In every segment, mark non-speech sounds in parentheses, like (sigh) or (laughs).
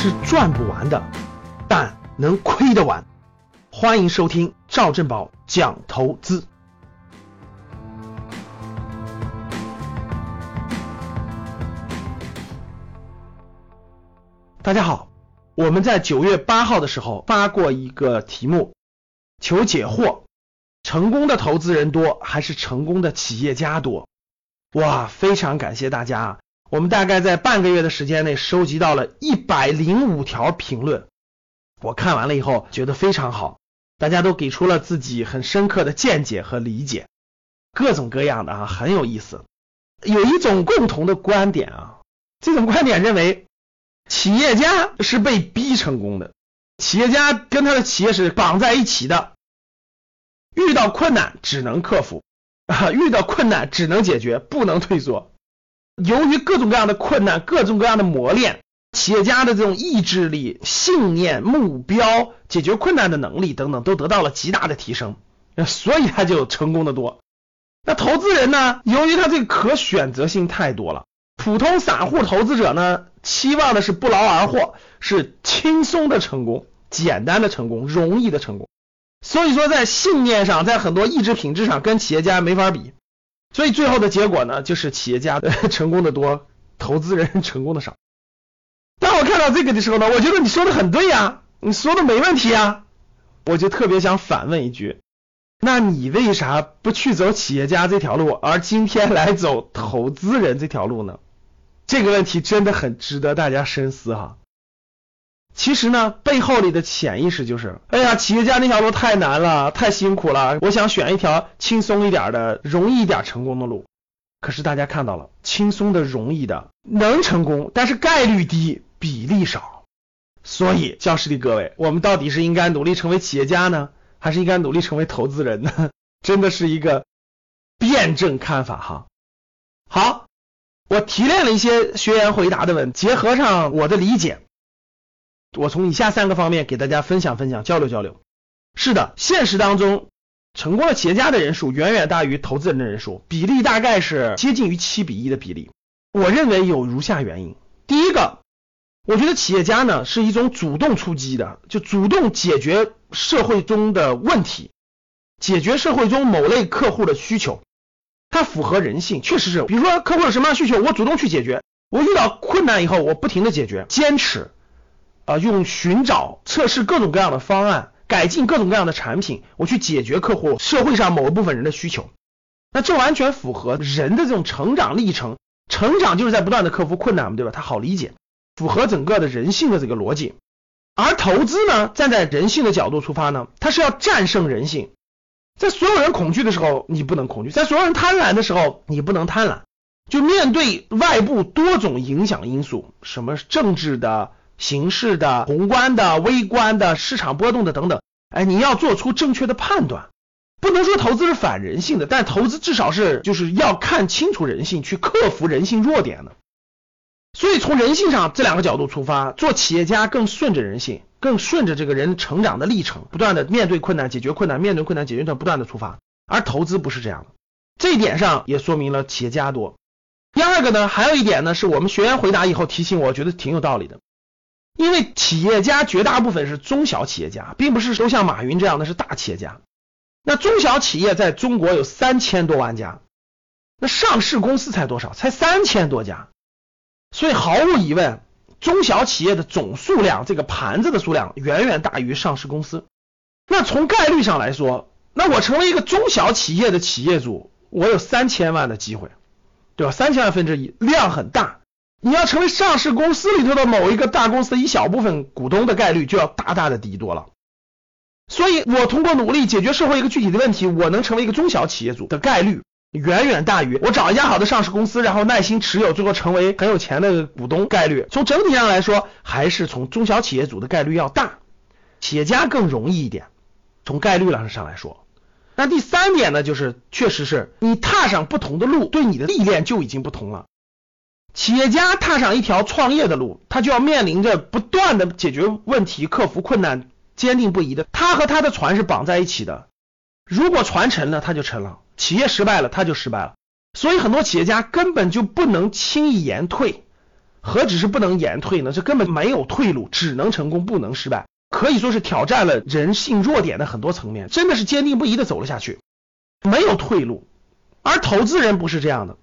是赚不完的，但能亏得完。欢迎收听赵正宝讲投资。大家好，我们在九月八号的时候发过一个题目，求解惑：成功的投资人多还是成功的企业家多？哇，非常感谢大家！我们大概在半个月的时间内收集到了一百零五条评论，我看完了以后觉得非常好，大家都给出了自己很深刻的见解和理解，各种各样的啊，很有意思。有一种共同的观点啊，这种观点认为。企业家是被逼成功的，企业家跟他的企业是绑在一起的，遇到困难只能克服啊，遇到困难只能解决，不能退缩。由于各种各样的困难，各种各样的磨练，企业家的这种意志力、信念、目标、解决困难的能力等等，都得到了极大的提升，所以他就成功的多。那投资人呢？由于他这个可选择性太多了。普通散户投资者呢，期望的是不劳而获，是轻松的成功、简单的成功、容易的成功。所以说，在信念上，在很多意志品质上，跟企业家没法比。所以最后的结果呢，就是企业家 (laughs) 成功的多，投资人成功的少。当我看到这个的时候呢，我觉得你说的很对呀，你说的没问题啊，我就特别想反问一句：那你为啥不去走企业家这条路，而今天来走投资人这条路呢？这个问题真的很值得大家深思哈。其实呢，背后里的潜意识就是，哎呀，企业家那条路太难了，太辛苦了，我想选一条轻松一点的、容易一点成功的路。可是大家看到了，轻松的、容易的能成功，但是概率低，比例少。所以，教室里各位，我们到底是应该努力成为企业家呢，还是应该努力成为投资人呢？(laughs) 真的是一个辩证看法哈。好。我提炼了一些学员回答的问，结合上我的理解，我从以下三个方面给大家分享分享，交流交流。是的，现实当中成功的企业家的人数远远大于投资人的人数，比例大概是接近于七比一的比例。我认为有如下原因：第一个，我觉得企业家呢是一种主动出击的，就主动解决社会中的问题，解决社会中某类客户的需求。它符合人性，确实是。比如说客户有什么样需求，我主动去解决。我遇到困难以后，我不停的解决，坚持啊，用寻找、测试各种各样的方案，改进各种各样的产品，我去解决客户社会上某一部分人的需求。那这完全符合人的这种成长历程，成长就是在不断的克服困难嘛，对吧？它好理解，符合整个的人性的这个逻辑。而投资呢，站在人性的角度出发呢，它是要战胜人性。在所有人恐惧的时候，你不能恐惧；在所有人贪婪的时候，你不能贪婪。就面对外部多种影响因素，什么政治的、形势的、宏观的、微观的、市场波动的等等，哎，你要做出正确的判断。不能说投资是反人性的，但投资至少是就是要看清楚人性，去克服人性弱点的。所以从人性上这两个角度出发，做企业家更顺着人性。更顺着这个人成长的历程，不断的面对困难，解决困难，面对困难，解决困难，不断的出发。而投资不是这样的，这一点上也说明了企业家多。第二个呢，还有一点呢，是我们学员回答以后提醒我，觉得挺有道理的。因为企业家绝大部分是中小企业家，并不是都像马云这样的是大企业家。那中小企业在中国有三千多万家，那上市公司才多少？才三千多家。所以毫无疑问。中小企业的总数量，这个盘子的数量远远大于上市公司。那从概率上来说，那我成为一个中小企业的企业主，我有三千万的机会，对吧？三千万分之一，量很大。你要成为上市公司里头的某一个大公司的一小部分股东的概率，就要大大的低多了。所以，我通过努力解决社会一个具体的问题，我能成为一个中小企业主的概率。远远大于我找一家好的上市公司，然后耐心持有，最后成为很有钱的股东概率。从整体上来说，还是从中小企业主的概率要大，企业家更容易一点。从概率上上来说，那第三点呢，就是确实是你踏上不同的路，对你的历练就已经不同了。企业家踏上一条创业的路，他就要面临着不断的解决问题、克服困难、坚定不移的。他和他的船是绑在一起的，如果船沉了，他就沉了。企业失败了，他就失败了。所以很多企业家根本就不能轻易言退，何止是不能言退呢？这根本没有退路，只能成功，不能失败，可以说是挑战了人性弱点的很多层面，真的是坚定不移的走了下去，没有退路。而投资人不是这样的，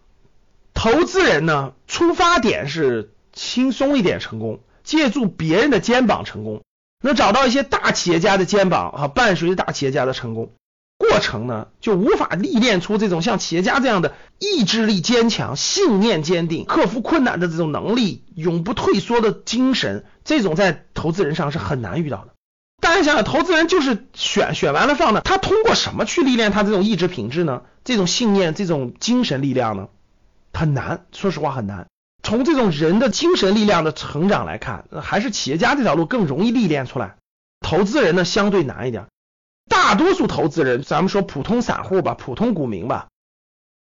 投资人呢，出发点是轻松一点成功，借助别人的肩膀成功，能找到一些大企业家的肩膀啊，伴随着大企业家的成功。过程呢，就无法历练出这种像企业家这样的意志力坚强、信念坚定、克服困难的这种能力、永不退缩的精神，这种在投资人上是很难遇到的。大家想想，投资人就是选选完了放的，他通过什么去历练他这种意志品质呢？这种信念、这种精神力量呢？很难，说实话很难。从这种人的精神力量的成长来看，还是企业家这条路更容易历练出来，投资人呢相对难一点。大多数投资人，咱们说普通散户吧，普通股民吧，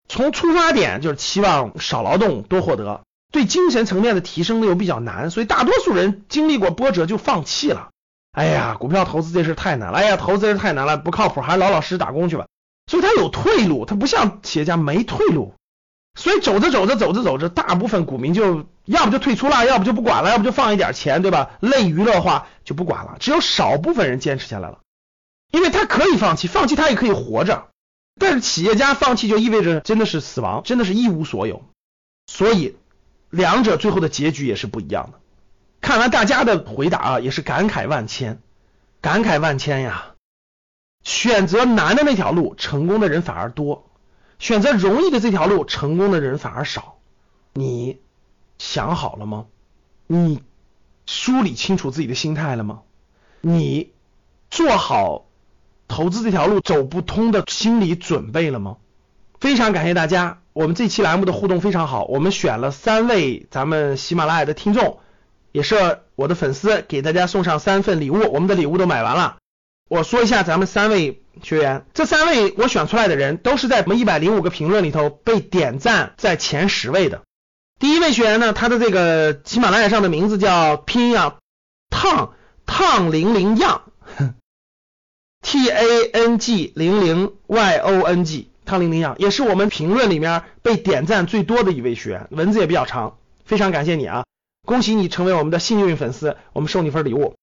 从出发点就是期望少劳动多获得，对精神层面的提升呢又比较难，所以大多数人经历过波折就放弃了。哎呀，股票投资这事太难了，哎呀，投资人太难了，不靠谱，还是老老实实打工去吧。所以他有退路，他不像企业家没退路。所以走着走着走着走着，大部分股民就要不就退出了，要不就不管了，要不就放一点钱，对吧？类娱乐化就不管了，只有少部分人坚持下来了。因为他可以放弃，放弃他也可以活着，但是企业家放弃就意味着真的是死亡，真的是一无所有，所以两者最后的结局也是不一样的。看完大家的回答啊，也是感慨万千，感慨万千呀！选择难的那条路，成功的人反而多；选择容易的这条路，成功的人反而少。你想好了吗？你梳理清楚自己的心态了吗？你做好？投资这条路走不通的心理准备了吗？非常感谢大家，我们这期栏目的互动非常好，我们选了三位咱们喜马拉雅的听众，也是我的粉丝，给大家送上三份礼物，我们的礼物都买完了。我说一下咱们三位学员，这三位我选出来的人都是在我们一百零五个评论里头被点赞在前十位的。第一位学员呢，他的这个喜马拉雅上的名字叫拼音啊，烫烫零零样。T A N G 零零 Y O N G 烫零零样也是我们评论里面被点赞最多的一位学员，文字也比较长，非常感谢你啊！恭喜你成为我们的幸运粉丝，我们送你份礼物。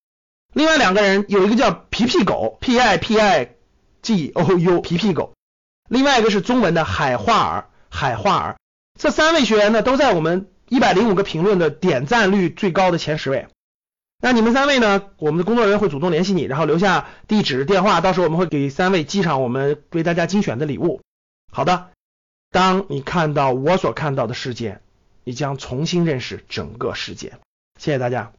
另外两个人有一个叫皮皮狗 P I P I G O U 皮皮狗，另外一个是中文的海化儿海化儿，这三位学员呢都在我们一百零五个评论的点赞率最高的前十位。那你们三位呢？我们的工作人员会主动联系你，然后留下地址、电话，到时候我们会给三位寄上我们为大家精选的礼物。好的，当你看到我所看到的世界，你将重新认识整个世界。谢谢大家。